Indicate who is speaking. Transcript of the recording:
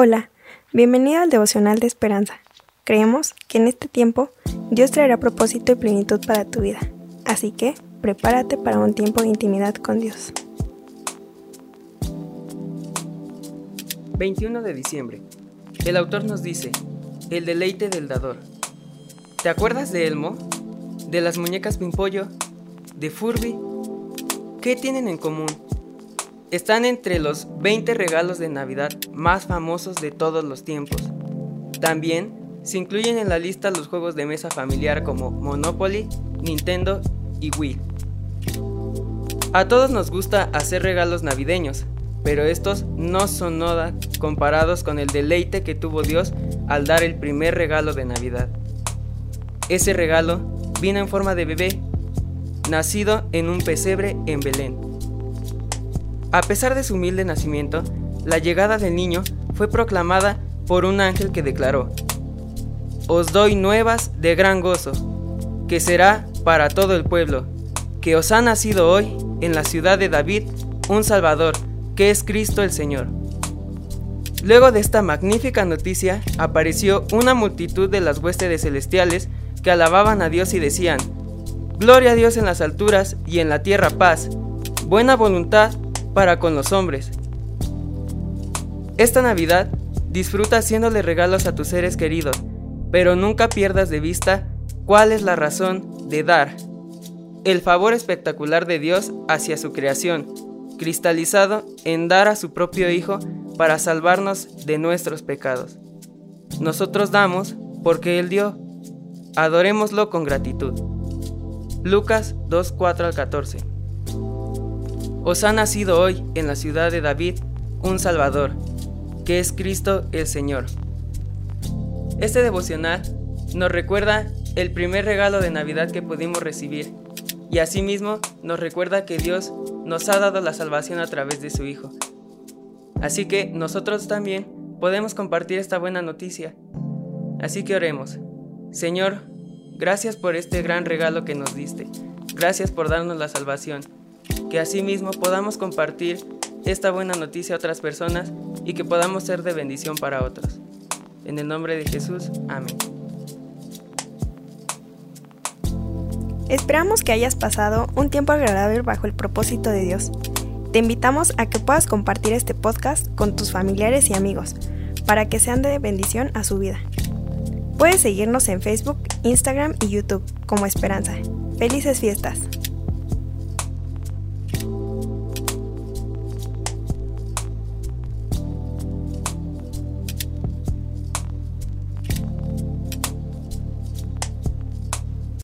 Speaker 1: Hola, bienvenido al devocional de esperanza. Creemos que en este tiempo Dios traerá propósito y plenitud para tu vida, así que prepárate para un tiempo de intimidad con Dios.
Speaker 2: 21 de diciembre. El autor nos dice, el deleite del dador. ¿Te acuerdas de Elmo? ¿De las muñecas Pimpollo? ¿De Furby? ¿Qué tienen en común? Están entre los 20 regalos de Navidad más famosos de todos los tiempos. También se incluyen en la lista los juegos de mesa familiar como Monopoly, Nintendo y Wii. A todos nos gusta hacer regalos navideños, pero estos no son nada comparados con el deleite que tuvo Dios al dar el primer regalo de Navidad. Ese regalo vino en forma de bebé, nacido en un pesebre en Belén. A pesar de su humilde nacimiento, la llegada del niño fue proclamada por un ángel que declaró, Os doy nuevas de gran gozo, que será para todo el pueblo, que os ha nacido hoy en la ciudad de David un Salvador, que es Cristo el Señor. Luego de esta magnífica noticia apareció una multitud de las huestes celestiales que alababan a Dios y decían, Gloria a Dios en las alturas y en la tierra paz, buena voluntad para con los hombres. Esta Navidad disfruta haciéndole regalos a tus seres queridos, pero nunca pierdas de vista cuál es la razón de dar. El favor espectacular de Dios hacia su creación, cristalizado en dar a su propio Hijo para salvarnos de nuestros pecados. Nosotros damos porque Él dio. Adorémoslo con gratitud. Lucas 2.4 al 14 os ha nacido hoy en la ciudad de David un Salvador, que es Cristo el Señor. Este devocional nos recuerda el primer regalo de Navidad que pudimos recibir y asimismo nos recuerda que Dios nos ha dado la salvación a través de su Hijo. Así que nosotros también podemos compartir esta buena noticia. Así que oremos. Señor, gracias por este gran regalo que nos diste. Gracias por darnos la salvación que asimismo podamos compartir esta buena noticia a otras personas y que podamos ser de bendición para otros. En el nombre de Jesús, amén.
Speaker 1: Esperamos que hayas pasado un tiempo agradable bajo el propósito de Dios. Te invitamos a que puedas compartir este podcast con tus familiares y amigos para que sean de bendición a su vida. Puedes seguirnos en Facebook, Instagram y YouTube como Esperanza. Felices fiestas.